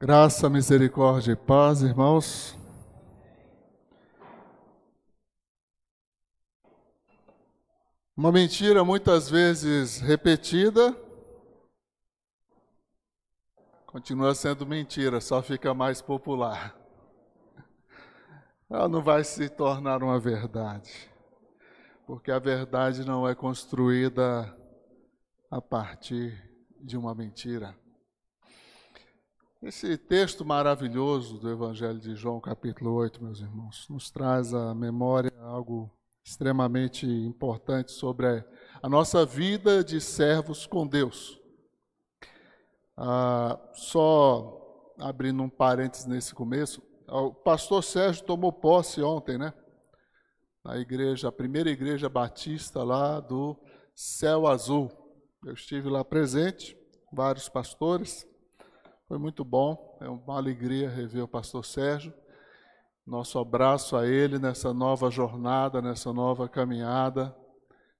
Graça, misericórdia e paz, irmãos. Uma mentira muitas vezes repetida continua sendo mentira, só fica mais popular. Ela não vai se tornar uma verdade, porque a verdade não é construída a partir de uma mentira. Esse texto maravilhoso do Evangelho de João, capítulo 8, meus irmãos, nos traz à memória algo extremamente importante sobre a nossa vida de servos com Deus. Ah, só abrindo um parênteses nesse começo, o pastor Sérgio tomou posse ontem, né? Na igreja, a primeira igreja batista lá do Céu Azul. Eu estive lá presente, vários pastores. Foi muito bom, é uma alegria rever o pastor Sérgio. Nosso abraço a ele nessa nova jornada, nessa nova caminhada.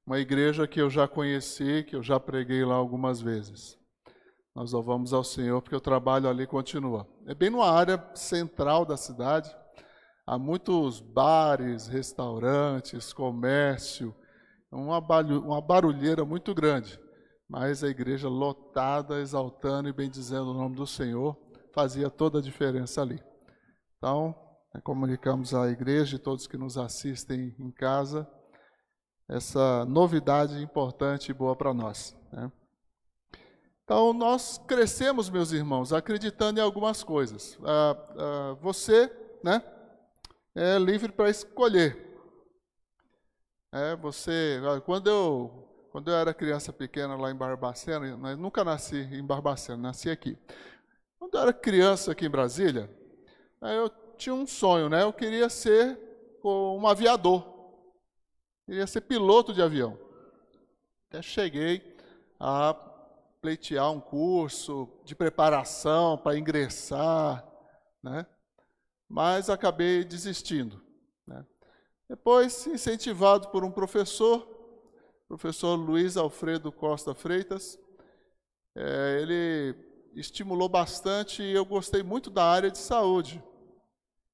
Uma igreja que eu já conheci, que eu já preguei lá algumas vezes. Nós louvamos ao Senhor porque o trabalho ali continua. É bem numa área central da cidade. Há muitos bares, restaurantes, comércio, uma barulheira muito grande mas a igreja lotada, exaltando e bendizendo o nome do Senhor, fazia toda a diferença ali. Então, né, comunicamos à igreja e todos que nos assistem em casa essa novidade importante e boa para nós. Né? Então, nós crescemos, meus irmãos, acreditando em algumas coisas. Ah, ah, você né, é livre para escolher. É, você, quando eu quando eu era criança pequena lá em Barbacena, mas nunca nasci em Barbacena, nasci aqui. Quando eu era criança aqui em Brasília, eu tinha um sonho, né? Eu queria ser um aviador. Queria ser piloto de avião. Até cheguei a pleitear um curso de preparação para ingressar, né? Mas acabei desistindo. Né? Depois, incentivado por um professor, professor Luiz Alfredo Costa Freitas. É, ele estimulou bastante e eu gostei muito da área de saúde.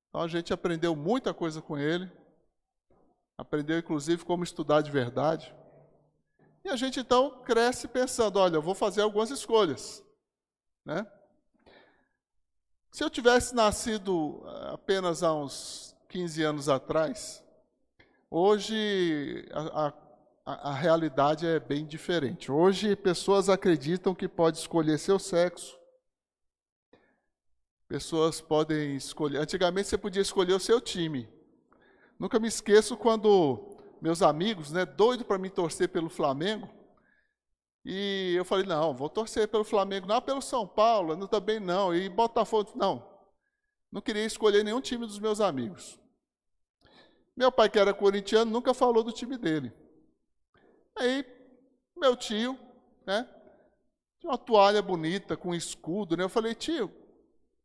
Então a gente aprendeu muita coisa com ele. Aprendeu inclusive como estudar de verdade. E a gente então cresce pensando, olha, eu vou fazer algumas escolhas, né? Se eu tivesse nascido eh, apenas há uns 15 anos atrás, hoje a, a a, realidade é bem diferente. Hoje, pessoas acreditam que pode escolher seu sexo. Pessoas podem escolher. Antigamente, você podia escolher o seu time. Nunca me esqueço quando meus amigos, né, doido para me torcer pelo Flamengo, e eu falei, não, vou torcer pelo Flamengo, não pelo São Paulo, não, também não, e Botafogo, não. Não queria escolher nenhum time dos meus amigos. Meu pai, que era corintiano, nunca falou do time dele. Aí, meu tio, né? Tinha uma toalha bonita com escudo, né? Eu falei, tio,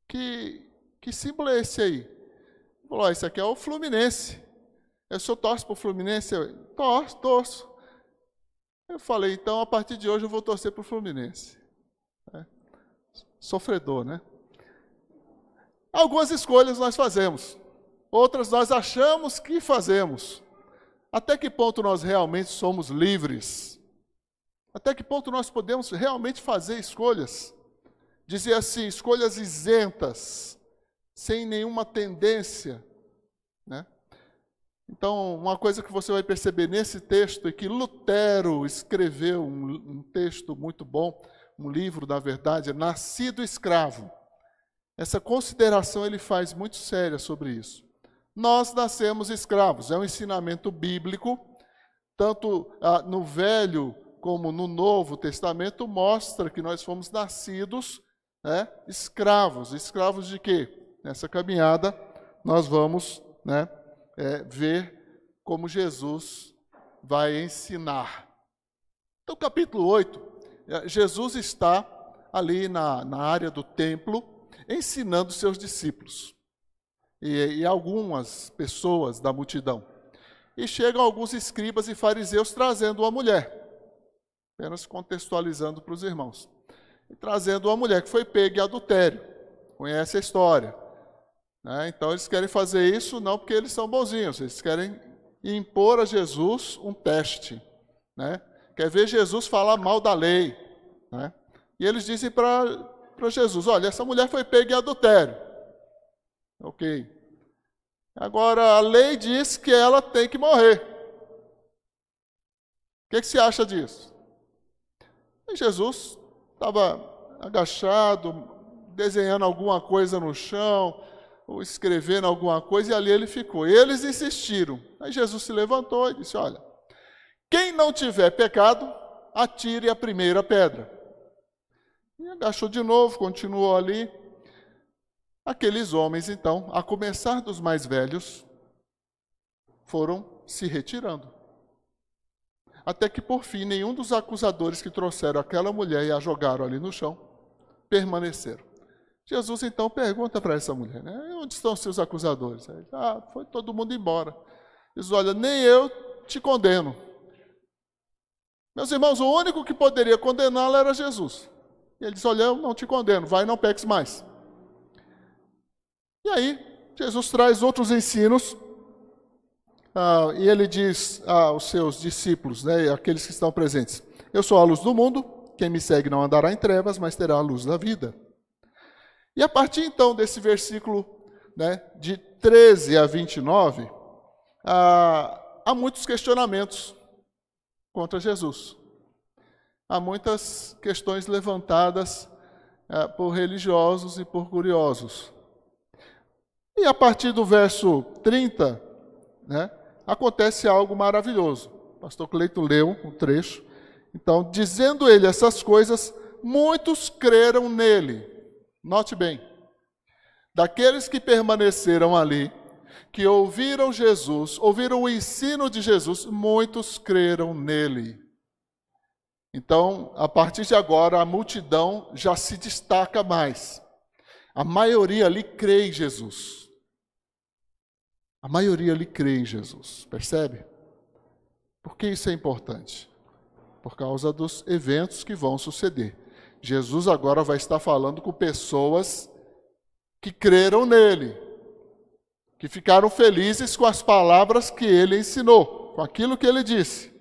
que, que símbolo é esse aí? Ele falou, esse aqui é o Fluminense. Eu sou torço para o Fluminense? Eu, torço, torço. Eu falei, então a partir de hoje eu vou torcer para o Fluminense. É. Sofredor, né? Algumas escolhas nós fazemos, outras nós achamos que fazemos. Até que ponto nós realmente somos livres? Até que ponto nós podemos realmente fazer escolhas? Dizer assim, escolhas isentas, sem nenhuma tendência, né? Então, uma coisa que você vai perceber nesse texto é que Lutero escreveu um, um texto muito bom, um livro, na verdade, é Nascido Escravo. Essa consideração ele faz muito séria sobre isso nós nascemos escravos. É um ensinamento bíblico, tanto ah, no Velho como no Novo Testamento, mostra que nós fomos nascidos né, escravos. Escravos de quê? Nessa caminhada, nós vamos né, é, ver como Jesus vai ensinar. Então, capítulo 8, é, Jesus está ali na, na área do templo, ensinando seus discípulos e, e algumas pessoas da multidão. E chegam alguns escribas e fariseus trazendo uma mulher, apenas contextualizando para os irmãos, e trazendo uma mulher que foi pega em adultério. conhece a história. Né? Então eles querem fazer isso não porque eles são bonzinhos, eles querem impor a Jesus um teste. Né? Quer ver Jesus falar mal da lei. Né? E eles dizem para Jesus: olha, essa mulher foi pega em adultério. Ok. Agora, a lei diz que ela tem que morrer. O que, que você acha disso? E Jesus estava agachado, desenhando alguma coisa no chão, ou escrevendo alguma coisa, e ali ele ficou. Eles insistiram. Aí Jesus se levantou e disse: Olha, quem não tiver pecado, atire a primeira pedra. E agachou de novo, continuou ali. Aqueles homens, então, a começar dos mais velhos, foram se retirando. Até que, por fim, nenhum dos acusadores que trouxeram aquela mulher e a jogaram ali no chão permaneceram. Jesus então pergunta para essa mulher: né, onde estão seus acusadores? Ah, foi todo mundo embora. Diz: olha, nem eu te condeno. Meus irmãos, o único que poderia condená-la era Jesus. E ele diz: Olha, eu não te condeno, vai e não peques mais. E aí, Jesus traz outros ensinos, ah, e ele diz aos seus discípulos, né, aqueles que estão presentes: Eu sou a luz do mundo, quem me segue não andará em trevas, mas terá a luz da vida. E a partir então desse versículo né, de 13 a 29, ah, há muitos questionamentos contra Jesus. Há muitas questões levantadas ah, por religiosos e por curiosos. E a partir do verso 30, né, acontece algo maravilhoso. O pastor Cleito leu um trecho. Então, dizendo ele essas coisas, muitos creram nele. Note bem. Daqueles que permaneceram ali, que ouviram Jesus, ouviram o ensino de Jesus, muitos creram nele. Então, a partir de agora, a multidão já se destaca mais. A maioria ali crê em Jesus. A maioria ali crê em Jesus, percebe? Por que isso é importante? Por causa dos eventos que vão suceder. Jesus agora vai estar falando com pessoas que creram nele, que ficaram felizes com as palavras que ele ensinou, com aquilo que ele disse.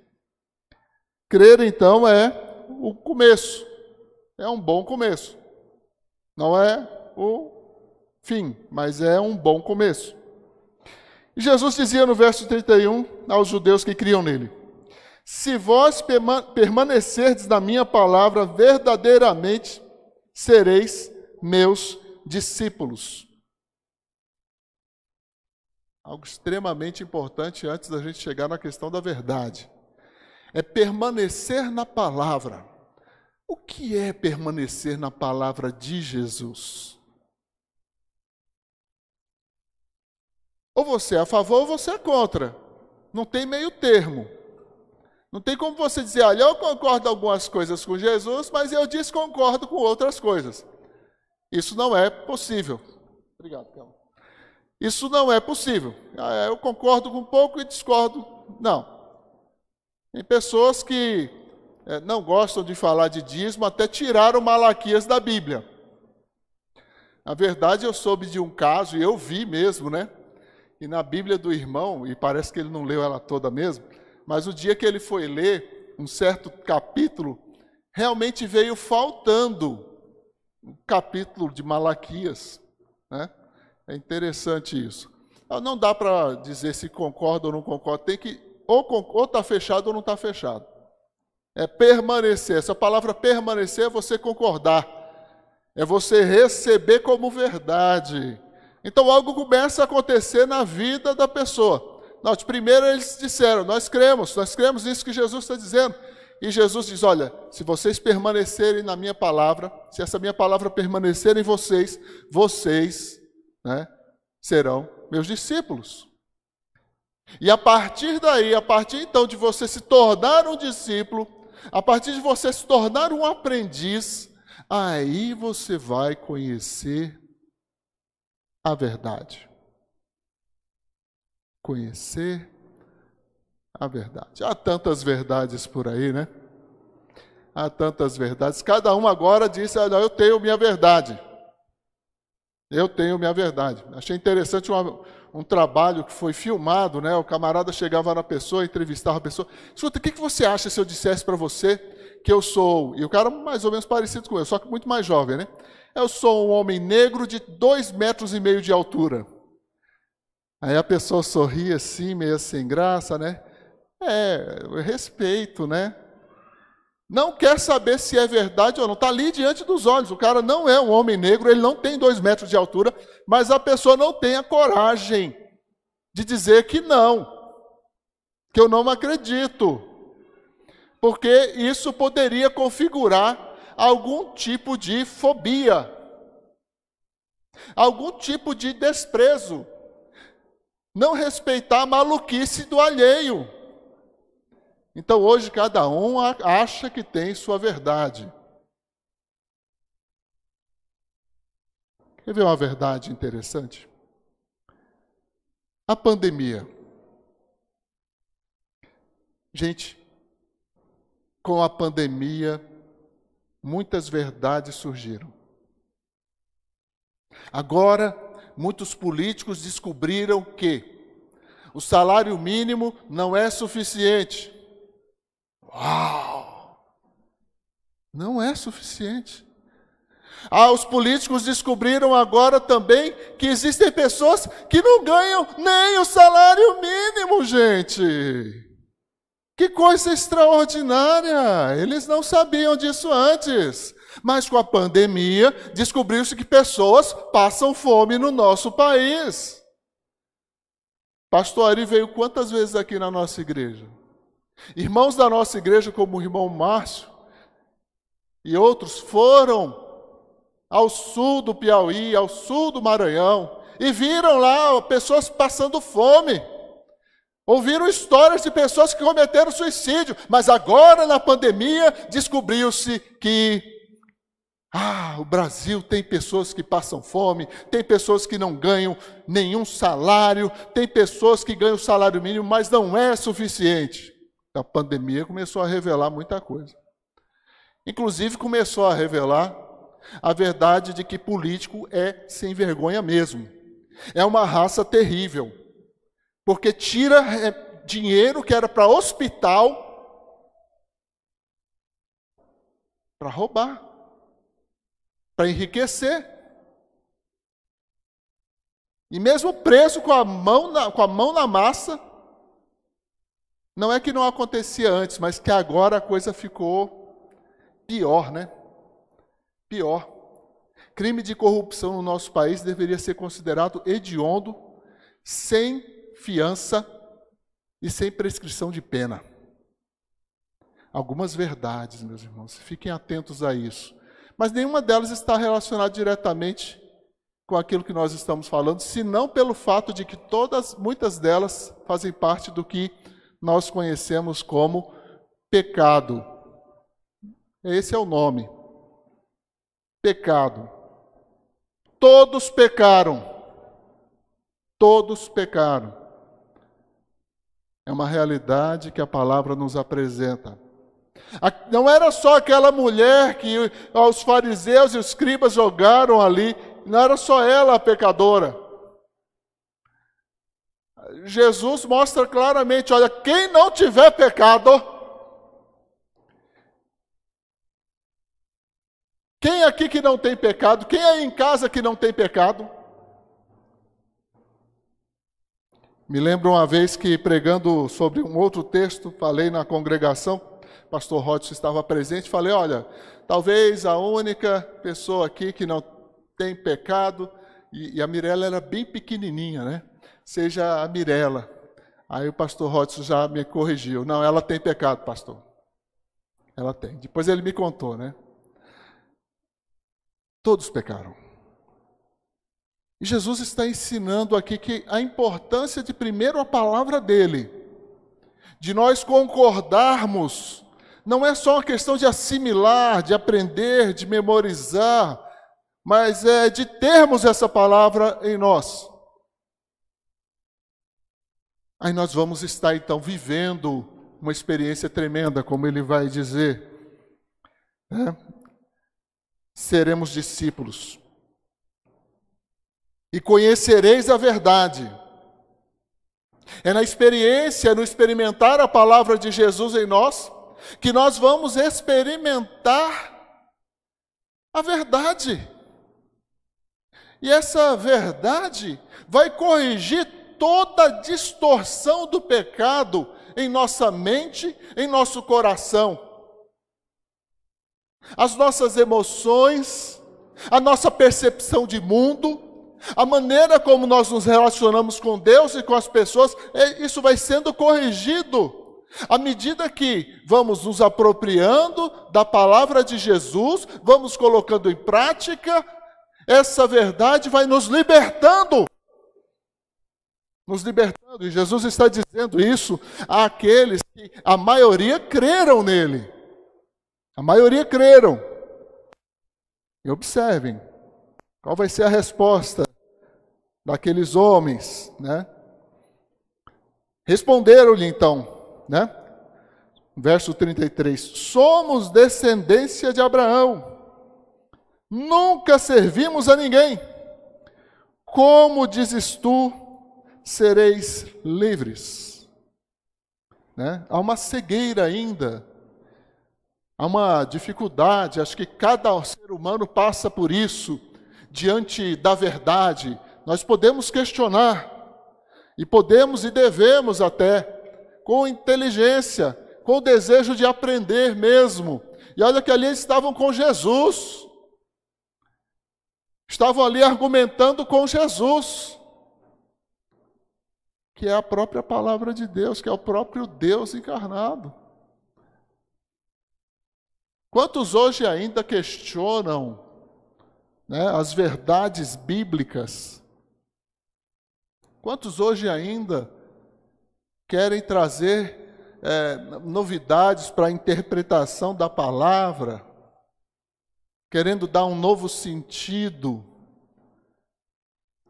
Crer, então, é o começo, é um bom começo. Não é o fim, mas é um bom começo. E Jesus dizia no verso 31 aos judeus que criam nele: Se vós permanecerdes na minha palavra, verdadeiramente sereis meus discípulos. Algo extremamente importante antes da gente chegar na questão da verdade. É permanecer na palavra. O que é permanecer na palavra de Jesus? Ou você é a favor ou você é contra. Não tem meio termo. Não tem como você dizer, olha, eu concordo algumas coisas com Jesus, mas eu desconcordo com outras coisas. Isso não é possível. Obrigado, Calma. Isso não é possível. Ah, eu concordo com um pouco e discordo. Não. Tem pessoas que é, não gostam de falar de dízimo, até tiraram Malaquias da Bíblia. Na verdade, eu soube de um caso, e eu vi mesmo, né? E na Bíblia do irmão, e parece que ele não leu ela toda mesmo, mas o dia que ele foi ler um certo capítulo, realmente veio faltando um capítulo de Malaquias. Né? É interessante isso. Não dá para dizer se concorda ou não concorda, tem que ou está fechado ou não está fechado. É permanecer. Essa palavra permanecer é você concordar, é você receber como verdade. Então algo começa a acontecer na vida da pessoa. Note, primeiro eles disseram: Nós cremos, nós cremos nisso que Jesus está dizendo. E Jesus diz: Olha, se vocês permanecerem na minha palavra, se essa minha palavra permanecer em vocês, vocês né, serão meus discípulos. E a partir daí, a partir então de você se tornar um discípulo, a partir de você se tornar um aprendiz, aí você vai conhecer a verdade. Conhecer a verdade. Há tantas verdades por aí, né? Há tantas verdades. Cada um agora disse: Olha, eu tenho minha verdade. Eu tenho minha verdade. Achei interessante uma, um trabalho que foi filmado, né? O camarada chegava na pessoa, entrevistava a pessoa. Escuta, o que, que você acha se eu dissesse para você que eu sou. E o cara mais ou menos parecido com eu, só que muito mais jovem, né? Eu sou um homem negro de dois metros e meio de altura. Aí a pessoa sorria assim, meio sem graça, né? É, respeito, né? Não quer saber se é verdade ou não. Está ali diante dos olhos. O cara não é um homem negro, ele não tem dois metros de altura, mas a pessoa não tem a coragem de dizer que não, que eu não acredito. Porque isso poderia configurar algum tipo de fobia, algum tipo de desprezo. Não respeitar a maluquice do alheio. Então hoje cada um acha que tem sua verdade. Quer ver uma verdade interessante? A pandemia. Gente, com a pandemia, muitas verdades surgiram. Agora, muitos políticos descobriram que o salário mínimo não é suficiente. Uau! Não é suficiente. Ah, os políticos descobriram agora também que existem pessoas que não ganham nem o salário mínimo, gente. Que coisa extraordinária! Eles não sabiam disso antes. Mas com a pandemia, descobriu-se que pessoas passam fome no nosso país. Pastor Ari veio quantas vezes aqui na nossa igreja? Irmãos da nossa igreja, como o irmão Márcio e outros, foram ao sul do Piauí, ao sul do Maranhão, e viram lá pessoas passando fome. Ouviram histórias de pessoas que cometeram suicídio, mas agora na pandemia descobriu-se que ah, o Brasil tem pessoas que passam fome, tem pessoas que não ganham nenhum salário, tem pessoas que ganham salário mínimo, mas não é suficiente a pandemia começou a revelar muita coisa. Inclusive começou a revelar a verdade de que político é sem vergonha mesmo. É uma raça terrível. Porque tira é, dinheiro que era para hospital para roubar, para enriquecer. E mesmo preso com a mão na, com a mão na massa, não é que não acontecia antes, mas que agora a coisa ficou pior, né? Pior. Crime de corrupção no nosso país deveria ser considerado hediondo, sem fiança e sem prescrição de pena. Algumas verdades, meus irmãos, fiquem atentos a isso. Mas nenhuma delas está relacionada diretamente com aquilo que nós estamos falando, senão pelo fato de que todas, muitas delas fazem parte do que nós conhecemos como pecado. Esse é o nome. Pecado. Todos pecaram. Todos pecaram. É uma realidade que a palavra nos apresenta. Não era só aquela mulher que os fariseus e os escribas jogaram ali, não era só ela a pecadora. Jesus mostra claramente: olha, quem não tiver pecado, quem aqui que não tem pecado, quem aí em casa que não tem pecado? Me lembro uma vez que pregando sobre um outro texto, falei na congregação, pastor Rodson estava presente, falei: olha, talvez a única pessoa aqui que não tem pecado, e, e a Mirella era bem pequenininha, né? seja a Mirella. Aí o pastor Rodson já me corrigiu. Não, ela tem pecado, pastor. Ela tem. Depois ele me contou, né? Todos pecaram. E Jesus está ensinando aqui que a importância de primeiro a palavra dele, de nós concordarmos, não é só uma questão de assimilar, de aprender, de memorizar, mas é de termos essa palavra em nós. Aí nós vamos estar então vivendo uma experiência tremenda, como ele vai dizer. Né? Seremos discípulos. E conhecereis a verdade. É na experiência, no experimentar a palavra de Jesus em nós, que nós vamos experimentar a verdade. E essa verdade vai corrigir toda a distorção do pecado em nossa mente, em nosso coração. As nossas emoções, a nossa percepção de mundo, a maneira como nós nos relacionamos com Deus e com as pessoas, é, isso vai sendo corrigido. À medida que vamos nos apropriando da palavra de Jesus, vamos colocando em prática, essa verdade vai nos libertando. Nos libertando. E Jesus está dizendo isso àqueles que a maioria creram nele. A maioria creram. E observem, qual vai ser a resposta daqueles homens, né? Responderam-lhe então, né? Verso 33: Somos descendência de Abraão, nunca servimos a ninguém. Como dizes tu, sereis livres? Né? Há uma cegueira ainda, há uma dificuldade, acho que cada ser humano passa por isso, diante da verdade, nós podemos questionar, e podemos e devemos até, com inteligência, com o desejo de aprender mesmo. E olha que ali eles estavam com Jesus, estavam ali argumentando com Jesus, que é a própria palavra de Deus, que é o próprio Deus encarnado. Quantos hoje ainda questionam né, as verdades bíblicas? Quantos hoje ainda querem trazer é, novidades para a interpretação da palavra, querendo dar um novo sentido,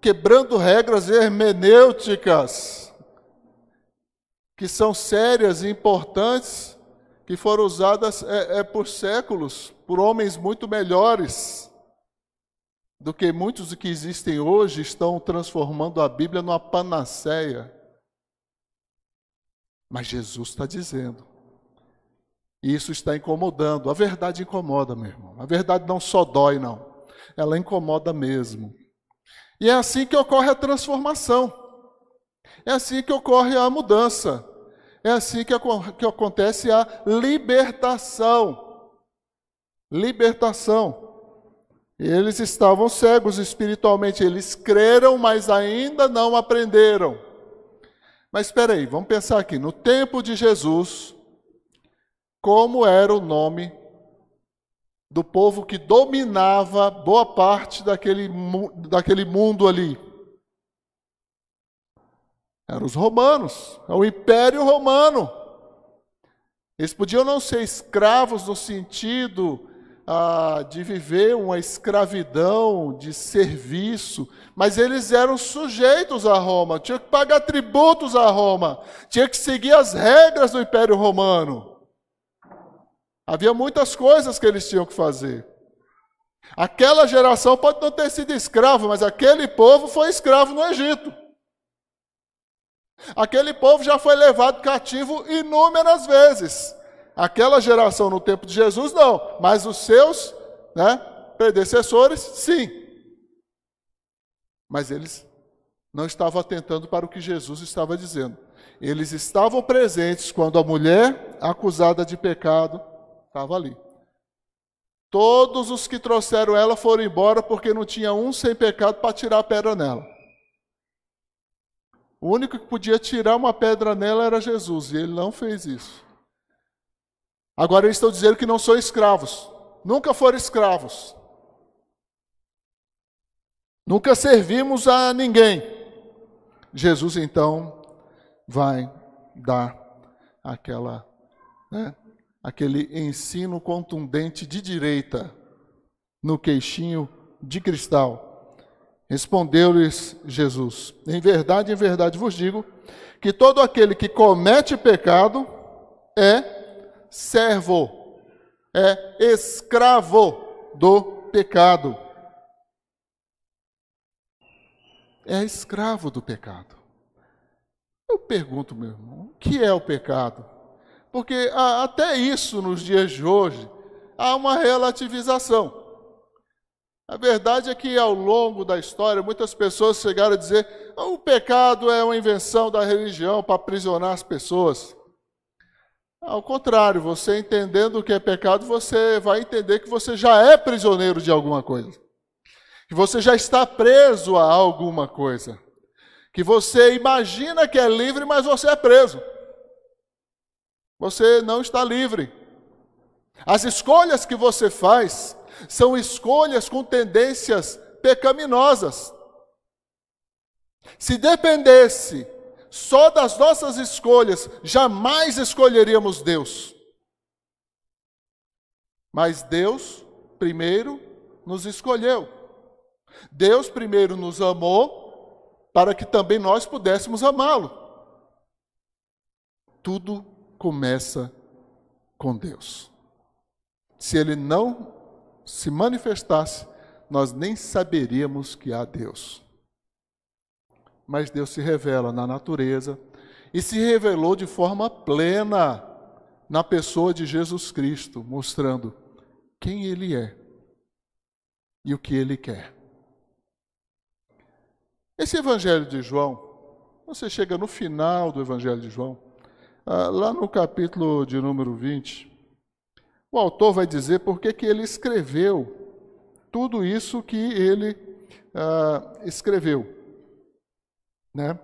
quebrando regras hermenêuticas, que são sérias e importantes, que foram usadas é, é, por séculos, por homens muito melhores do que muitos que existem hoje estão transformando a Bíblia numa panaceia. Mas Jesus está dizendo. E isso está incomodando. A verdade incomoda, meu irmão. A verdade não só dói, não. Ela incomoda mesmo. E é assim que ocorre a transformação. É assim que ocorre a mudança. É assim que, que acontece a libertação. Libertação. Eles estavam cegos espiritualmente, eles creram, mas ainda não aprenderam. Mas espera aí, vamos pensar aqui, no tempo de Jesus, como era o nome do povo que dominava boa parte daquele, daquele mundo ali? Eram os romanos, é o Império Romano. Eles podiam não ser escravos no sentido ah, de viver uma escravidão, de serviço, mas eles eram sujeitos a Roma, tinham que pagar tributos a Roma, tinham que seguir as regras do Império Romano. Havia muitas coisas que eles tinham que fazer. Aquela geração pode não ter sido escravo, mas aquele povo foi escravo no Egito. Aquele povo já foi levado cativo inúmeras vezes. Aquela geração no tempo de Jesus, não, mas os seus né, predecessores, sim. Mas eles não estavam atentando para o que Jesus estava dizendo. Eles estavam presentes quando a mulher acusada de pecado estava ali. Todos os que trouxeram ela foram embora porque não tinha um sem pecado para tirar a pedra nela. O único que podia tirar uma pedra nela era Jesus, e ele não fez isso. Agora eles estão dizendo que não são escravos. Nunca foram escravos. Nunca servimos a ninguém. Jesus então vai dar aquela, né, aquele ensino contundente de direita no queixinho de cristal. Respondeu-lhes Jesus: Em verdade, em verdade vos digo que todo aquele que comete pecado é servo, é escravo do pecado. é escravo do pecado. Eu pergunto, meu irmão, o que é o pecado? Porque até isso, nos dias de hoje, há uma relativização. A verdade é que ao longo da história, muitas pessoas chegaram a dizer: ah, o pecado é uma invenção da religião para aprisionar as pessoas. Ao contrário, você entendendo o que é pecado, você vai entender que você já é prisioneiro de alguma coisa. Que você já está preso a alguma coisa. Que você imagina que é livre, mas você é preso. Você não está livre. As escolhas que você faz são escolhas com tendências pecaminosas. Se dependesse só das nossas escolhas, jamais escolheríamos Deus. Mas Deus, primeiro, nos escolheu. Deus, primeiro, nos amou, para que também nós pudéssemos amá-lo. Tudo começa com Deus. Se Ele não se manifestasse, nós nem saberíamos que há Deus. Mas Deus se revela na natureza e se revelou de forma plena na pessoa de Jesus Cristo, mostrando quem Ele é e o que Ele quer. Esse Evangelho de João, você chega no final do Evangelho de João, ah, lá no capítulo de número 20, o autor vai dizer por que ele escreveu tudo isso que ele uh, escreveu. Né?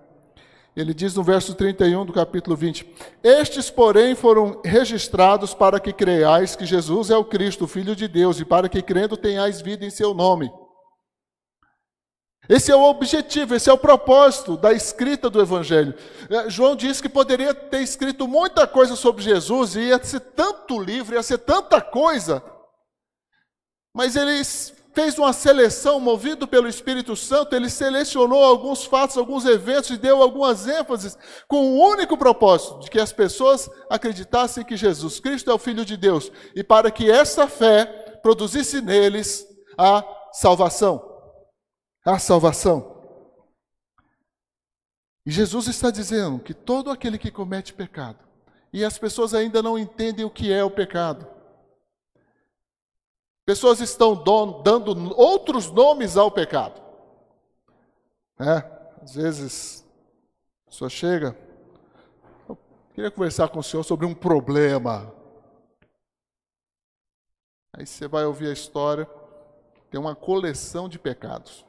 Ele diz no verso 31 do capítulo 20: Estes, porém, foram registrados para que creiais que Jesus é o Cristo, o Filho de Deus, e para que crendo tenhais vida em seu nome. Esse é o objetivo, esse é o propósito da escrita do Evangelho. É, João diz que poderia ter escrito muita coisa sobre Jesus, e ia ser tanto livro, ia ser tanta coisa, mas ele fez uma seleção, movido pelo Espírito Santo, ele selecionou alguns fatos, alguns eventos e deu algumas ênfases, com o único propósito de que as pessoas acreditassem que Jesus Cristo é o Filho de Deus, e para que essa fé produzisse neles a salvação a salvação. E Jesus está dizendo que todo aquele que comete pecado, e as pessoas ainda não entendem o que é o pecado. Pessoas estão dando outros nomes ao pecado. É, às vezes, a pessoa chega, eu queria conversar com o senhor sobre um problema. Aí você vai ouvir a história, tem uma coleção de pecados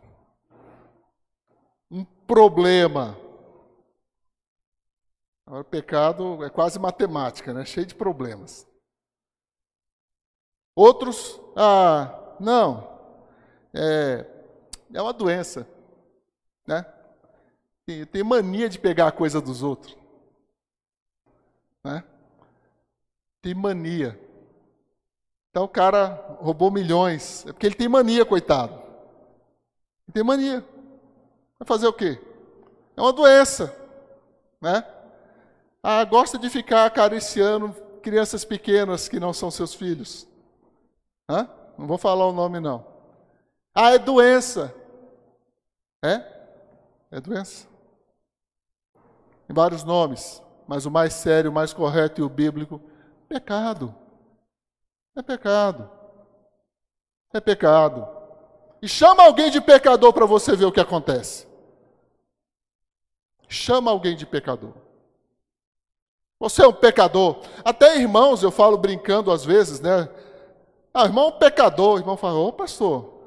um problema. O pecado é quase matemática, né? cheio de problemas. Outros, ah, não, é, é uma doença, né? Tem, mania de pegar a coisa dos outros, né? Tem mania. Então o cara roubou milhões, é porque ele tem mania, coitado. Ele tem mania. Vai fazer o quê? É uma doença, né? Ah, gosta de ficar acariciando crianças pequenas que não são seus filhos. Hã? Não vou falar o nome não. Ah, é doença. É? É doença. Tem vários nomes, mas o mais sério, o mais correto e o bíblico, pecado. É pecado. É pecado. E chama alguém de pecador para você ver o que acontece. Chama alguém de pecador. Você é um pecador. Até irmãos, eu falo brincando às vezes, né? Ah, irmão é um pecador. O irmão fala, ô pastor.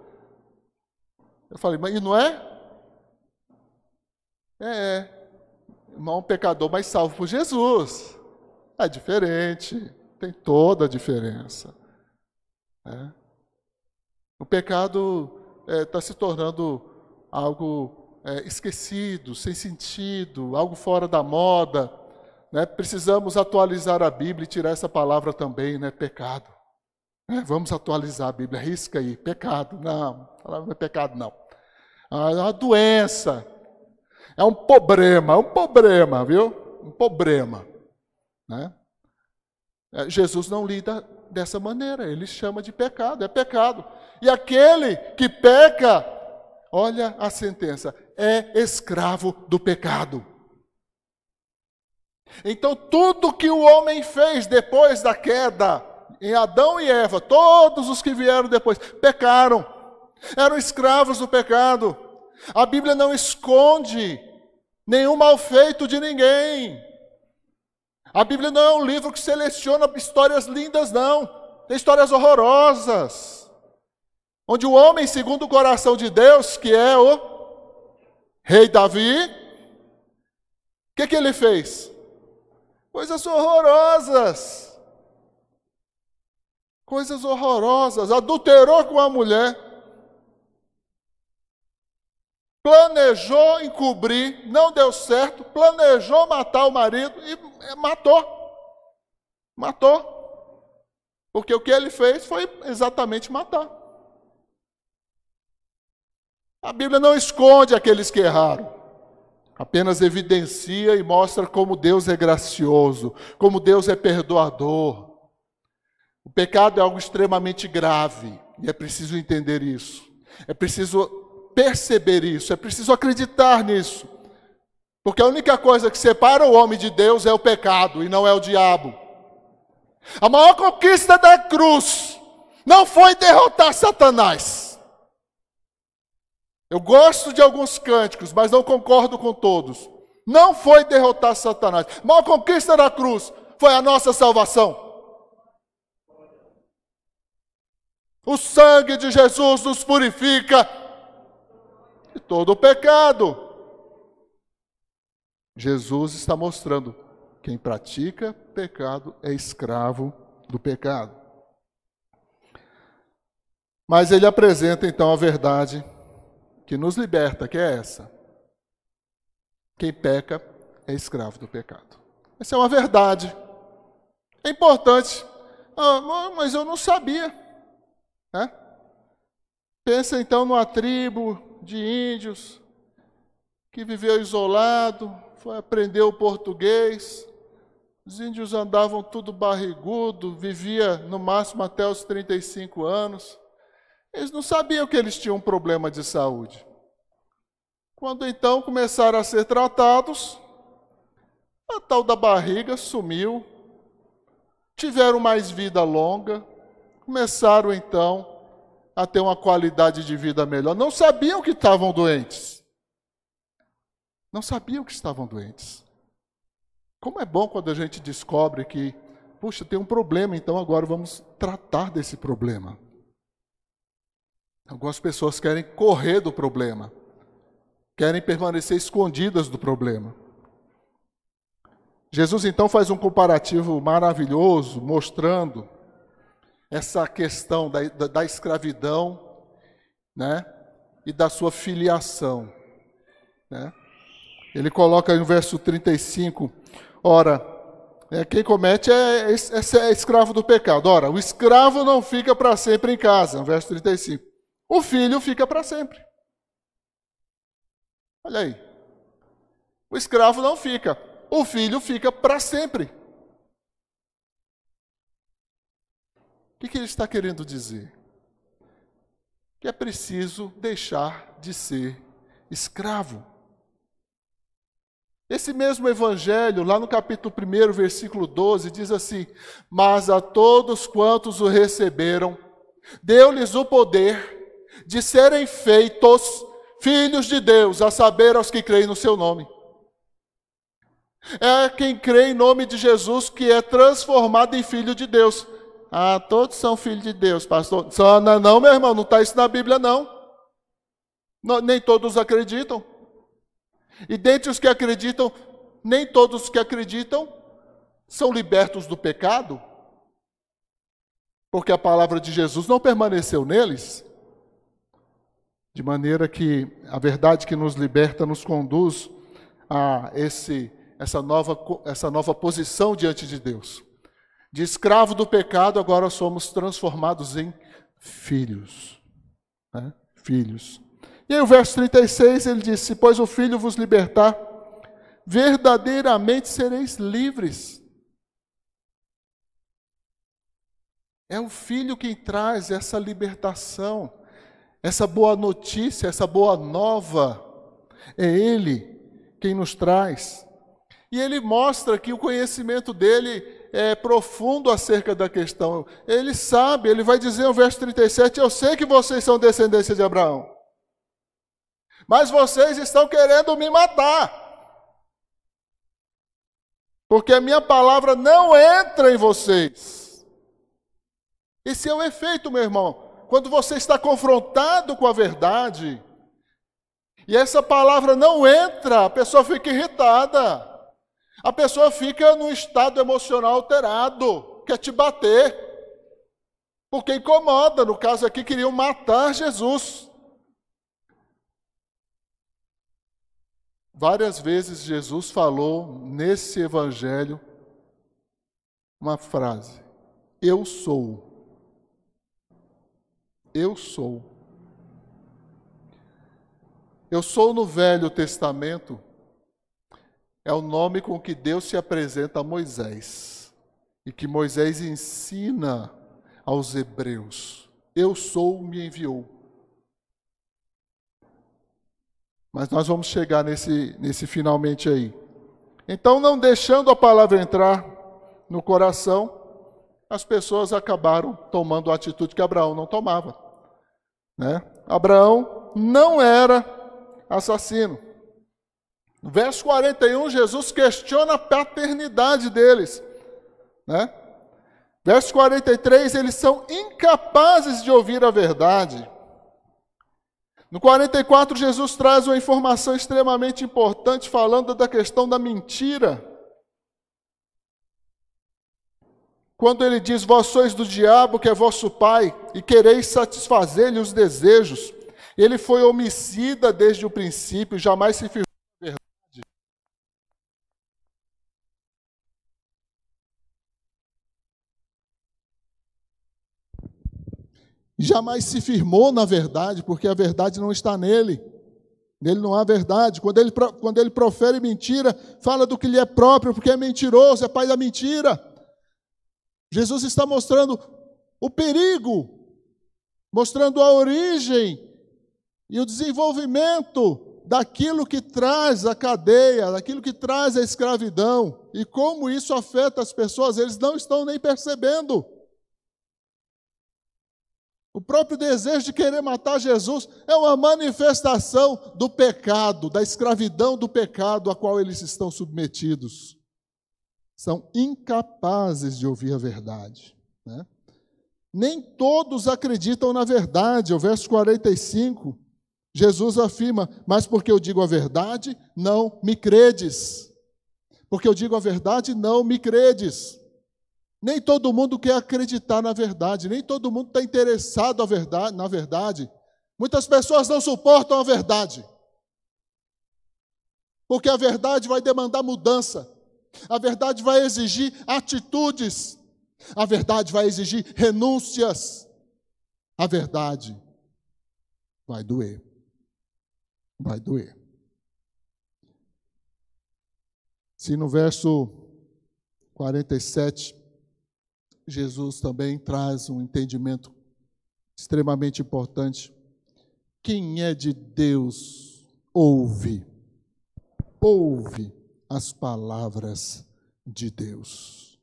Eu falei, mas e não é? É, é. Irmão é um pecador, mas salvo por Jesus. É diferente. Tem toda a diferença. É. O pecado está é, tá se tornando algo é, esquecido, sem sentido, algo fora da moda. Né? Precisamos atualizar a Bíblia e tirar essa palavra também, né? pecado. É, vamos atualizar a Bíblia, risca aí, pecado. Não, não é pecado não. Ah, é uma doença. É um problema, é um problema, viu? Um problema. Né? É, Jesus não lida dessa maneira, ele chama de pecado, é pecado. E aquele que peca, olha a sentença, é escravo do pecado. Então, tudo que o homem fez depois da queda, em Adão e Eva, todos os que vieram depois, pecaram, eram escravos do pecado. A Bíblia não esconde nenhum mal feito de ninguém. A Bíblia não é um livro que seleciona histórias lindas, não. Tem histórias horrorosas. Onde o homem, segundo o coração de Deus, que é o rei Davi, o que, que ele fez? Coisas horrorosas. Coisas horrorosas. Adulterou com a mulher. Planejou encobrir, não deu certo. Planejou matar o marido e matou. Matou. Porque o que ele fez foi exatamente matar. A Bíblia não esconde aqueles que erraram apenas evidencia e mostra como Deus é gracioso, como Deus é perdoador. O pecado é algo extremamente grave e é preciso entender isso. É preciso perceber isso, é preciso acreditar nisso. Porque a única coisa que separa o homem de Deus é o pecado e não é o diabo. A maior conquista da cruz não foi derrotar Satanás. Eu gosto de alguns cânticos, mas não concordo com todos. Não foi derrotar Satanás. A maior conquista da cruz foi a nossa salvação. O sangue de Jesus nos purifica de todo o pecado. Jesus está mostrando: quem pratica pecado é escravo do pecado. Mas ele apresenta então a verdade que nos liberta, que é essa. Quem peca é escravo do pecado. Essa é uma verdade. É importante. Ah, mas eu não sabia. Pensa então numa tribo de índios que viveu isolado, foi aprender o português. Os índios andavam tudo barrigudo, vivia no máximo até os 35 anos. Eles não sabiam que eles tinham um problema de saúde. Quando então começaram a ser tratados, a tal da barriga sumiu, tiveram mais vida longa, começaram então a ter uma qualidade de vida melhor. Não sabiam que estavam doentes. Não sabiam que estavam doentes. Como é bom quando a gente descobre que, puxa, tem um problema, então agora vamos tratar desse problema. Algumas pessoas querem correr do problema, querem permanecer escondidas do problema. Jesus então faz um comparativo maravilhoso, mostrando essa questão da, da, da escravidão né, e da sua filiação. Né? Ele coloca no verso 35, ora, é, quem comete é, é, é, escravo do pecado. Ora, o escravo não fica para sempre em casa, verso 35. O filho fica para sempre. Olha aí. O escravo não fica. O filho fica para sempre. O que, que ele está querendo dizer? Que é preciso deixar de ser escravo. Esse mesmo evangelho, lá no capítulo 1, versículo 12, diz assim: Mas a todos quantos o receberam, deu-lhes o poder de serem feitos filhos de Deus, a saber, aos que creem no seu nome. É quem crê em nome de Jesus que é transformado em filho de Deus. Ah, todos são filhos de Deus, pastor. Só, não, não, meu irmão, não está isso na Bíblia, não. não. Nem todos acreditam. E dentre os que acreditam, nem todos os que acreditam são libertos do pecado, porque a palavra de Jesus não permaneceu neles de maneira que a verdade que nos liberta nos conduz a esse, essa, nova, essa nova posição diante de Deus. De escravo do pecado, agora somos transformados em filhos. Né? Filhos. E aí o verso 36 ele diz: Se pois o filho vos libertar, verdadeiramente sereis livres. É o filho quem traz essa libertação essa boa notícia, essa boa nova, É Ele quem nos traz. E ele mostra que o conhecimento dele é profundo acerca da questão. Ele sabe, ele vai dizer no verso 37: Eu sei que vocês são descendência de Abraão, mas vocês estão querendo me matar. Porque a minha palavra não entra em vocês. Esse é o efeito, meu irmão. Quando você está confrontado com a verdade, e essa palavra não entra, a pessoa fica irritada. A pessoa fica num estado emocional alterado, quer te bater. Porque incomoda, no caso aqui, queriam matar Jesus. Várias vezes Jesus falou nesse evangelho uma frase: Eu sou. Eu sou. Eu sou no Velho Testamento, é o nome com que Deus se apresenta a Moisés e que Moisés ensina aos hebreus. Eu sou, me enviou. Mas nós vamos chegar nesse, nesse finalmente aí. Então, não deixando a palavra entrar no coração, as pessoas acabaram tomando a atitude que Abraão não tomava. Né? Abraão não era assassino. No verso 41, Jesus questiona a paternidade deles. Né? Verso 43, eles são incapazes de ouvir a verdade. No 44, Jesus traz uma informação extremamente importante, falando da questão da mentira. Quando ele diz: Vós sois do diabo, que é vosso pai, e quereis satisfazer-lhe os desejos. Ele foi homicida desde o princípio, jamais se firmou na verdade. Jamais se firmou na verdade, porque a verdade não está nele. Nele não há verdade. Quando ele, quando ele profere mentira, fala do que lhe é próprio, porque é mentiroso, é pai da mentira. Jesus está mostrando o perigo, mostrando a origem e o desenvolvimento daquilo que traz a cadeia, daquilo que traz a escravidão, e como isso afeta as pessoas, eles não estão nem percebendo. O próprio desejo de querer matar Jesus é uma manifestação do pecado, da escravidão do pecado a qual eles estão submetidos. São incapazes de ouvir a verdade. Né? Nem todos acreditam na verdade. O verso 45 Jesus afirma: Mas porque eu digo a verdade, não me credes. Porque eu digo a verdade, não me credes. Nem todo mundo quer acreditar na verdade, nem todo mundo está interessado na verdade. Muitas pessoas não suportam a verdade. Porque a verdade vai demandar mudança, a verdade vai exigir atitudes, a verdade vai exigir renúncias, a verdade vai doer vai doer. Se no verso 47, Jesus também traz um entendimento extremamente importante. Quem é de Deus, ouve, ouve as palavras de Deus.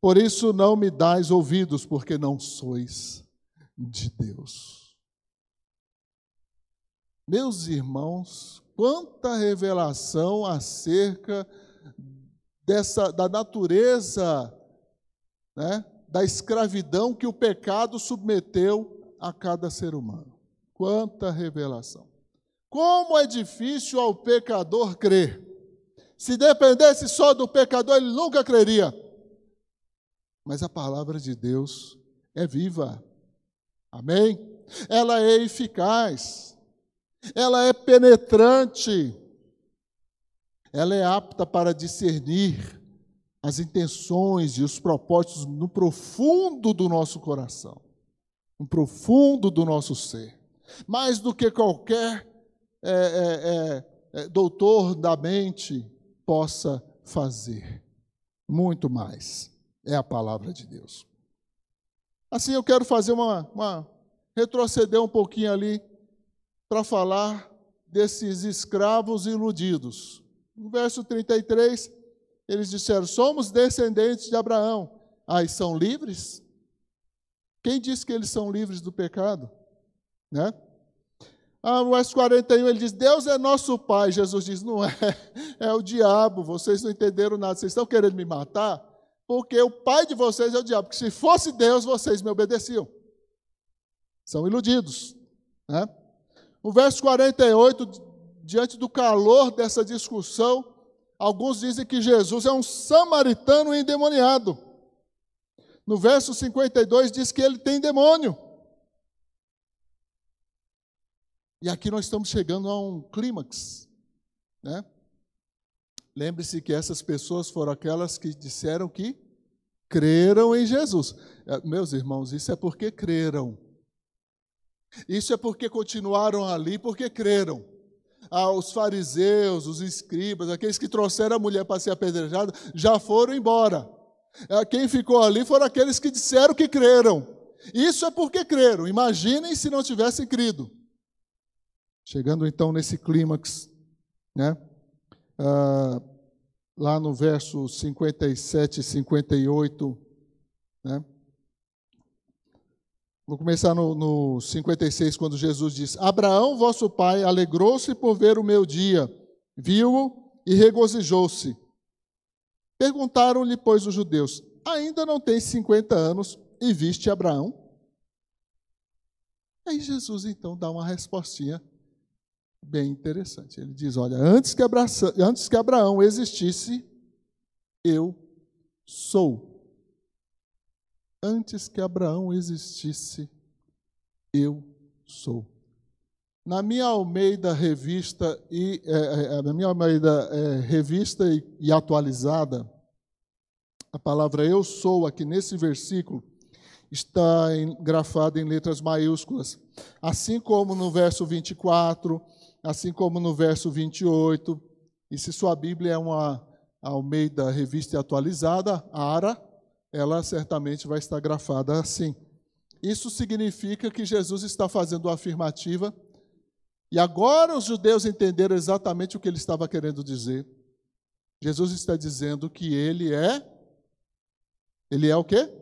Por isso não me dais ouvidos, porque não sois de Deus. Meus irmãos, quanta revelação acerca dessa da natureza, né, da escravidão que o pecado submeteu a cada ser humano. Quanta revelação. Como é difícil ao pecador crer. Se dependesse só do pecador, ele nunca creria. Mas a palavra de Deus é viva. Amém? Ela é eficaz ela é penetrante, ela é apta para discernir as intenções e os propósitos no profundo do nosso coração, no profundo do nosso ser. Mais do que qualquer é, é, é, doutor da mente possa fazer. Muito mais. É a palavra de Deus. Assim, eu quero fazer uma, uma retroceder um pouquinho ali para falar desses escravos iludidos. No verso 33, eles disseram: Somos descendentes de Abraão. Ah, e são livres? Quem disse que eles são livres do pecado? Né? Ah, no verso 41 ele diz: Deus é nosso Pai. Jesus diz: Não é, é o diabo. Vocês não entenderam nada. Vocês estão querendo me matar? Porque o pai de vocês é o diabo. Porque se fosse Deus, vocês me obedeciam. São iludidos. Né? O verso 48, diante do calor dessa discussão, alguns dizem que Jesus é um samaritano endemoniado. No verso 52 diz que ele tem demônio. E aqui nós estamos chegando a um clímax, né? Lembre-se que essas pessoas foram aquelas que disseram que creram em Jesus. É, meus irmãos, isso é porque creram. Isso é porque continuaram ali, porque creram. Ah, os fariseus, os escribas, aqueles que trouxeram a mulher para ser apedrejada, já foram embora. Ah, quem ficou ali foram aqueles que disseram que creram. Isso é porque creram. Imaginem se não tivessem crido. Chegando então nesse clímax, né? Ah, lá no verso 57 e 58, né? Vou começar no, no 56, quando Jesus diz: Abraão, vosso pai, alegrou-se por ver o meu dia, viu-o e regozijou-se. Perguntaram-lhe, pois, os judeus: Ainda não tens 50 anos e viste Abraão? Aí Jesus então dá uma respostinha bem interessante. Ele diz: Olha, antes que, antes que Abraão existisse, eu sou. Antes que Abraão existisse, eu sou. Na minha Almeida revista e é, é, é na minha Almeida é, revista e, e atualizada, a palavra eu sou aqui nesse versículo está grafada em letras maiúsculas, assim como no verso 24, assim como no verso 28. E se sua Bíblia é uma Almeida revista e atualizada, ARA, ela certamente vai estar grafada assim. Isso significa que Jesus está fazendo a afirmativa, e agora os judeus entenderam exatamente o que ele estava querendo dizer. Jesus está dizendo que ele é ele é o quê?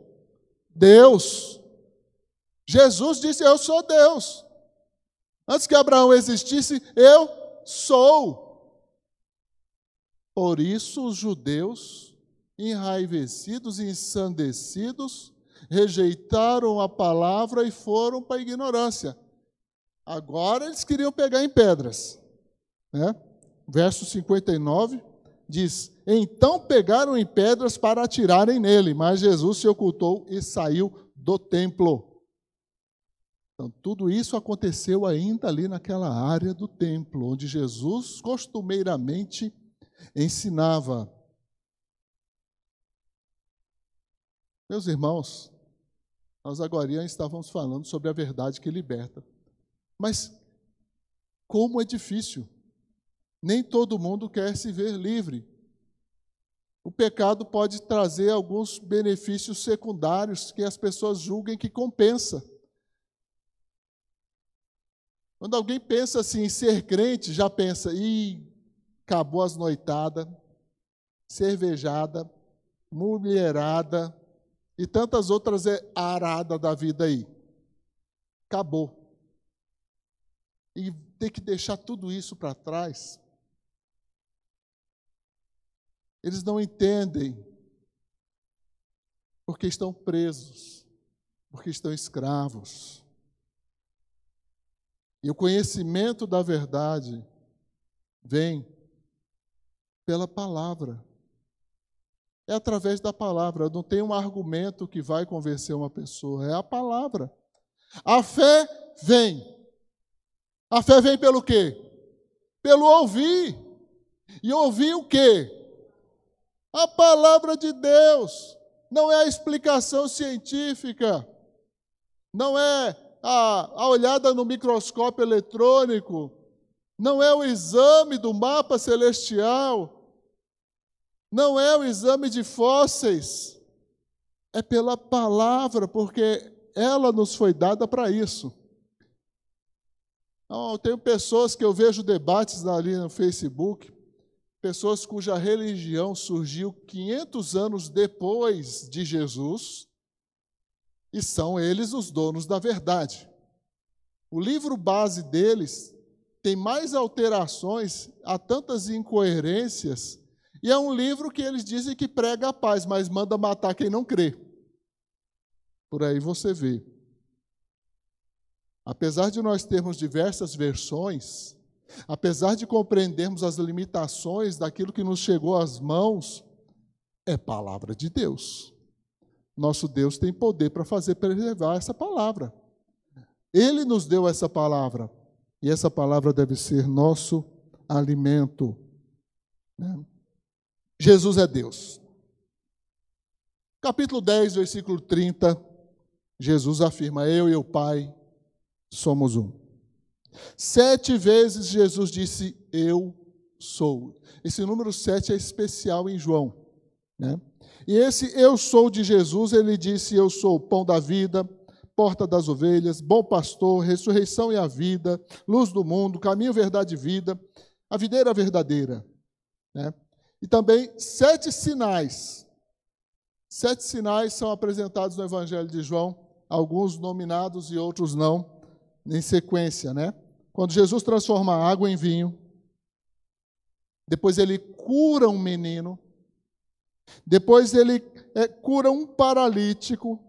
Deus. Jesus disse: "Eu sou Deus". Antes que Abraão existisse, eu sou. Por isso os judeus enraivecidos e ensandecidos, rejeitaram a palavra e foram para a ignorância. Agora eles queriam pegar em pedras. Né? Verso 59 diz: Então pegaram em pedras para atirarem nele, mas Jesus se ocultou e saiu do templo. Então, tudo isso aconteceu ainda ali naquela área do templo, onde Jesus costumeiramente ensinava. Meus irmãos, nós agora estávamos falando sobre a verdade que liberta. Mas como é difícil. Nem todo mundo quer se ver livre. O pecado pode trazer alguns benefícios secundários que as pessoas julguem que compensa. Quando alguém pensa assim em ser crente, já pensa, ih, acabou as noitadas, cervejada, mulherada, e tantas outras é arada da vida aí. Acabou. E ter que deixar tudo isso para trás. Eles não entendem porque estão presos, porque estão escravos. E o conhecimento da verdade vem pela palavra. É através da palavra. Não tem um argumento que vai convencer uma pessoa. É a palavra. A fé vem. A fé vem pelo quê? Pelo ouvir. E ouvir o quê? A palavra de Deus. Não é a explicação científica. Não é a, a olhada no microscópio eletrônico. Não é o exame do mapa celestial não é o exame de fósseis, é pela palavra, porque ela nos foi dada para isso. Então, eu tenho pessoas que eu vejo debates ali no Facebook, pessoas cuja religião surgiu 500 anos depois de Jesus, e são eles os donos da verdade. O livro base deles tem mais alterações, há tantas incoerências, e é um livro que eles dizem que prega a paz, mas manda matar quem não crê. Por aí você vê. Apesar de nós termos diversas versões, apesar de compreendermos as limitações daquilo que nos chegou às mãos, é palavra de Deus. Nosso Deus tem poder para fazer preservar essa palavra. Ele nos deu essa palavra, e essa palavra deve ser nosso alimento. Né? Jesus é Deus. Capítulo 10, versículo 30, Jesus afirma: Eu e o Pai somos um. Sete vezes Jesus disse: Eu sou. Esse número sete é especial em João. Né? E esse eu sou de Jesus, ele disse: Eu sou o pão da vida, porta das ovelhas, bom pastor, ressurreição e a vida, luz do mundo, caminho, verdade e vida, a videira verdadeira. Né? E também sete sinais. Sete sinais são apresentados no Evangelho de João, alguns nominados e outros não em sequência, né? Quando Jesus transforma água em vinho, depois ele cura um menino, depois ele é, cura um paralítico,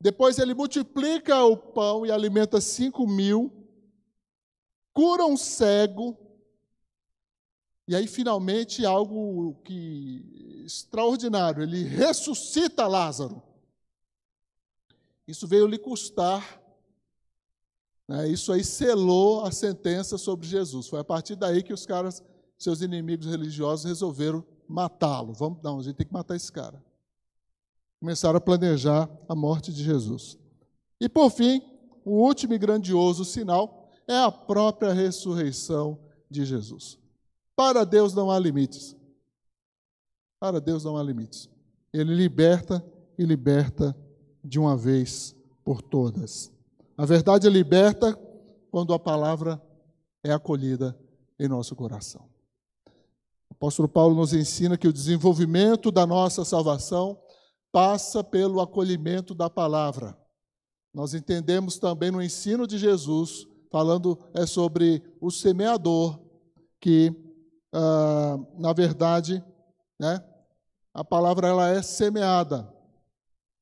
depois ele multiplica o pão e alimenta cinco mil, cura um cego, e aí finalmente algo que extraordinário, ele ressuscita Lázaro. Isso veio lhe custar né? Isso aí selou a sentença sobre Jesus. Foi a partir daí que os caras, seus inimigos religiosos, resolveram matá-lo. Vamos, não, a gente tem que matar esse cara. Começaram a planejar a morte de Jesus. E por fim, o último e grandioso sinal é a própria ressurreição de Jesus. Para Deus não há limites. Para Deus não há limites. Ele liberta e liberta de uma vez por todas. A verdade liberta quando a palavra é acolhida em nosso coração. O apóstolo Paulo nos ensina que o desenvolvimento da nossa salvação passa pelo acolhimento da palavra. Nós entendemos também no ensino de Jesus, falando é sobre o semeador, que, ah, na verdade, né, a palavra ela é semeada.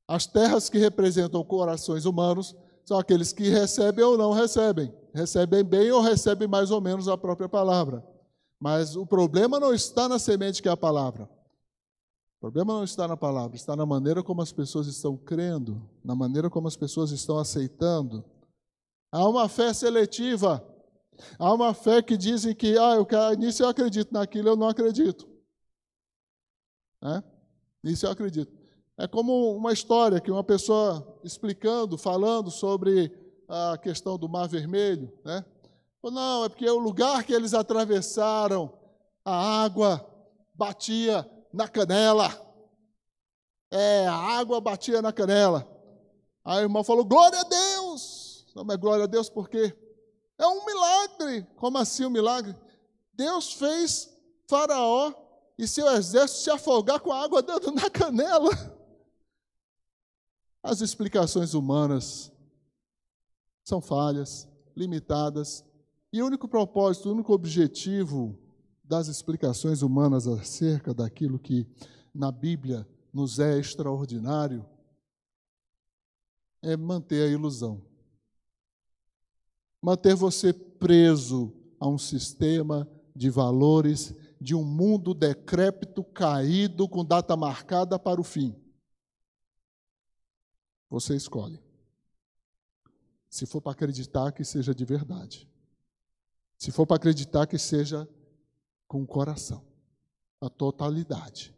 As terras que representam corações humanos são aqueles que recebem ou não recebem. Recebem bem ou recebem mais ou menos a própria palavra. Mas o problema não está na semente que é a palavra. O problema não está na palavra, está na maneira como as pessoas estão crendo, na maneira como as pessoas estão aceitando. Há uma fé seletiva. Há uma fé que dizem que, ah, eu quero, nisso eu acredito, naquilo eu não acredito. É? Nisso eu acredito. É como uma história que uma pessoa explicando, falando sobre a questão do Mar Vermelho, né? Não, é porque o lugar que eles atravessaram, a água batia na canela. É, a água batia na canela. Aí o irmão falou: Glória a Deus! Não, mas glória a Deus por quê? É um milagre. Como assim um milagre? Deus fez Faraó e seu exército se afogar com a água dentro na canela. As explicações humanas são falhas, limitadas, e o único propósito, o único objetivo das explicações humanas acerca daquilo que na Bíblia nos é extraordinário é manter a ilusão. Manter você preso a um sistema de valores de um mundo decrépito, caído, com data marcada para o fim. Você escolhe. Se for para acreditar, que seja de verdade. Se for para acreditar, que seja com o coração, a totalidade.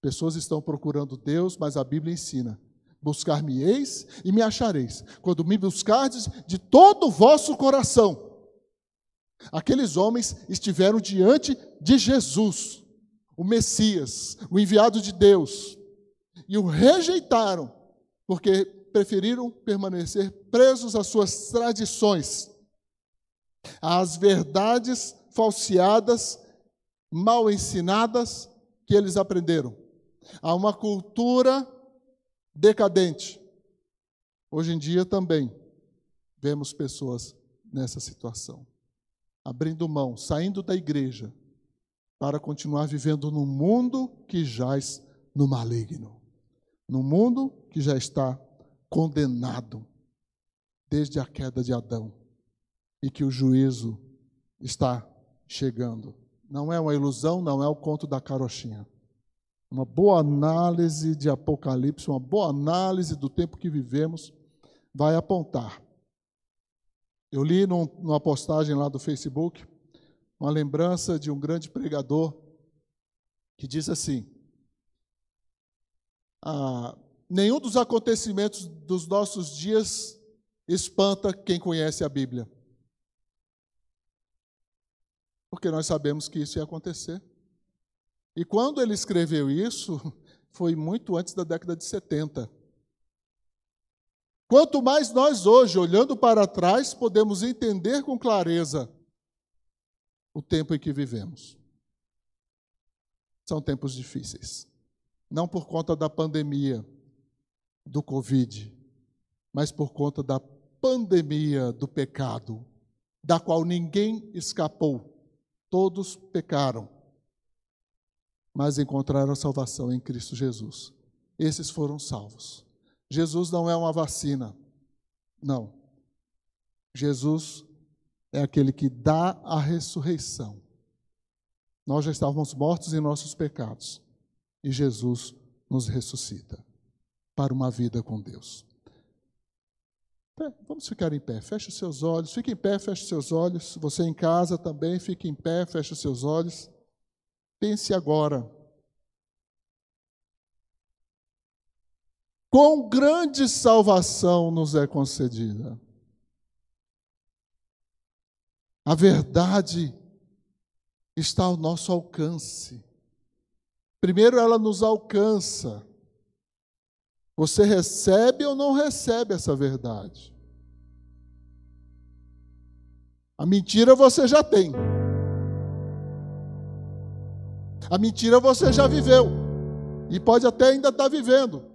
Pessoas estão procurando Deus, mas a Bíblia ensina: buscar-me-eis e me achareis, quando me buscardes de todo o vosso coração. Aqueles homens estiveram diante de Jesus, o Messias, o enviado de Deus, e o rejeitaram porque preferiram permanecer presos às suas tradições, às verdades falseadas, mal ensinadas que eles aprenderam, a uma cultura decadente. Hoje em dia também vemos pessoas nessa situação, abrindo mão, saindo da igreja para continuar vivendo no mundo que jaz no maligno, no mundo que já está condenado desde a queda de Adão e que o juízo está chegando. Não é uma ilusão, não é o conto da carochinha. Uma boa análise de Apocalipse, uma boa análise do tempo que vivemos, vai apontar. Eu li num, numa postagem lá do Facebook uma lembrança de um grande pregador que diz assim: ah, nenhum dos acontecimentos dos nossos dias espanta quem conhece a Bíblia. Porque nós sabemos que isso ia acontecer. E quando ele escreveu isso, foi muito antes da década de 70. Quanto mais nós hoje, olhando para trás, podemos entender com clareza o tempo em que vivemos. São tempos difíceis. Não por conta da pandemia, do Covid, mas por conta da pandemia do pecado, da qual ninguém escapou. Todos pecaram, mas encontraram salvação em Cristo Jesus. Esses foram salvos. Jesus não é uma vacina. Não. Jesus é aquele que dá a ressurreição. Nós já estávamos mortos em nossos pecados e Jesus nos ressuscita para uma vida com Deus. Vamos ficar em pé. Feche os seus olhos. Fique em pé, feche os seus olhos. Você em casa também, fique em pé, feche os seus olhos. Pense agora. Quão grande salvação nos é concedida. A verdade está ao nosso alcance. Primeiro, ela nos alcança. Você recebe ou não recebe essa verdade? A mentira você já tem. A mentira você já viveu. E pode até ainda estar vivendo.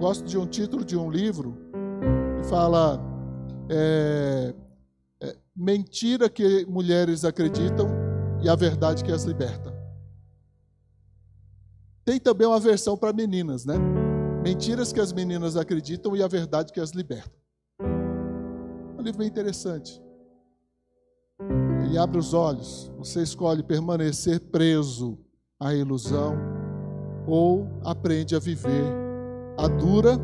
Gosto de um título de um livro que fala é, é, mentira que mulheres acreditam e a verdade que as liberta. Tem também uma versão para meninas, né? Mentiras que as meninas acreditam e a verdade que as liberta. Um livro bem interessante. Ele abre os olhos. Você escolhe permanecer preso à ilusão ou aprende a viver a dura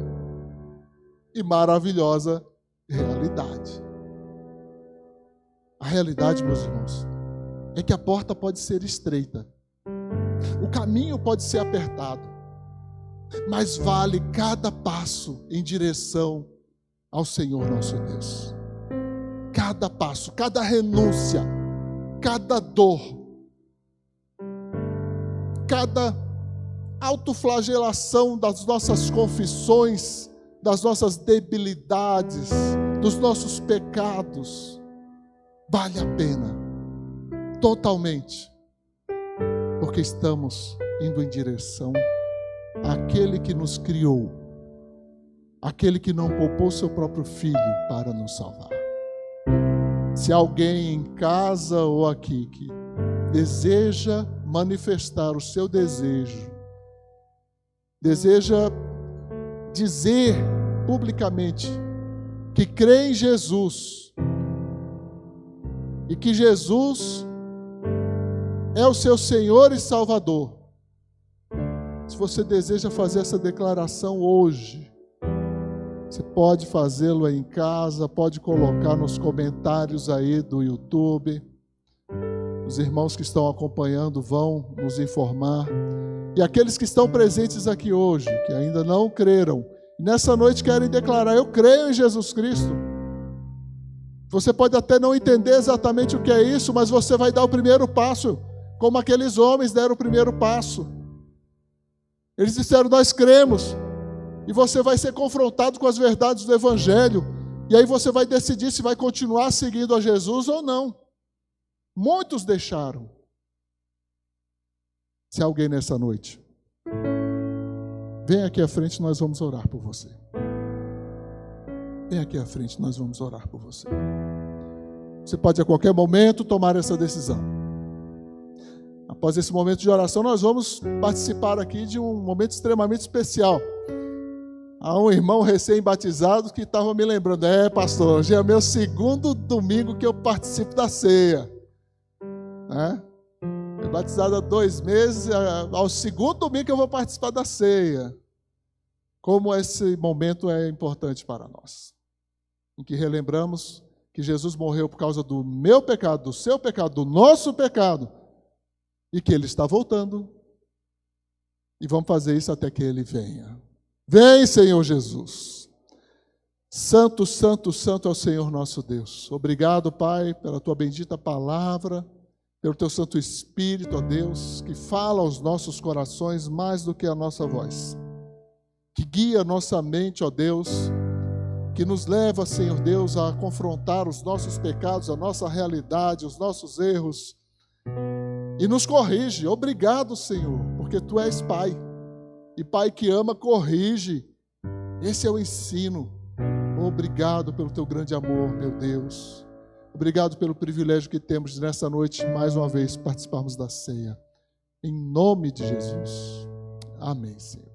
e maravilhosa realidade. A realidade, meus irmãos, é que a porta pode ser estreita o caminho pode ser apertado, mas vale cada passo em direção ao Senhor nosso Deus. Cada passo, cada renúncia, cada dor, cada autoflagelação das nossas confissões, das nossas debilidades, dos nossos pecados, vale a pena, totalmente. Porque estamos indo em direção àquele que nos criou, aquele que não poupou seu próprio filho para nos salvar. Se alguém em casa ou aqui que deseja manifestar o seu desejo, deseja dizer publicamente que crê em Jesus e que Jesus é o seu Senhor e Salvador. Se você deseja fazer essa declaração hoje, você pode fazê-lo em casa, pode colocar nos comentários aí do YouTube. Os irmãos que estão acompanhando vão nos informar. E aqueles que estão presentes aqui hoje, que ainda não creram, nessa noite querem declarar: Eu creio em Jesus Cristo. Você pode até não entender exatamente o que é isso, mas você vai dar o primeiro passo como aqueles homens deram o primeiro passo. Eles disseram: Nós cremos. E você vai ser confrontado com as verdades do Evangelho. E aí você vai decidir se vai continuar seguindo a Jesus ou não. Muitos deixaram. Se alguém nessa noite, vem aqui à frente, nós vamos orar por você. Vem aqui à frente, nós vamos orar por você. Você pode a qualquer momento tomar essa decisão. Após esse momento de oração, nós vamos participar aqui de um momento extremamente especial. Há um irmão recém-batizado que estava me lembrando: é, pastor, hoje é meu segundo domingo que eu participo da ceia. Né? Fui batizado há dois meses, ao segundo domingo que eu vou participar da ceia. Como esse momento é importante para nós. Em que relembramos que Jesus morreu por causa do meu pecado, do seu pecado, do nosso pecado, e que ele está voltando. E vamos fazer isso até que ele venha. Vem, Senhor Jesus. Santo, santo, santo é o Senhor nosso Deus. Obrigado, Pai, pela tua bendita palavra, pelo teu Santo Espírito, ó Deus, que fala aos nossos corações mais do que a nossa voz, que guia nossa mente, ó Deus, que nos leva, Senhor Deus, a confrontar os nossos pecados, a nossa realidade, os nossos erros, e nos corrige. Obrigado, Senhor, porque tu és Pai. E Pai que ama, corrige. Esse é o ensino. Obrigado pelo teu grande amor, meu Deus. Obrigado pelo privilégio que temos nessa noite, mais uma vez, participarmos da ceia. Em nome de Jesus. Amém, Senhor.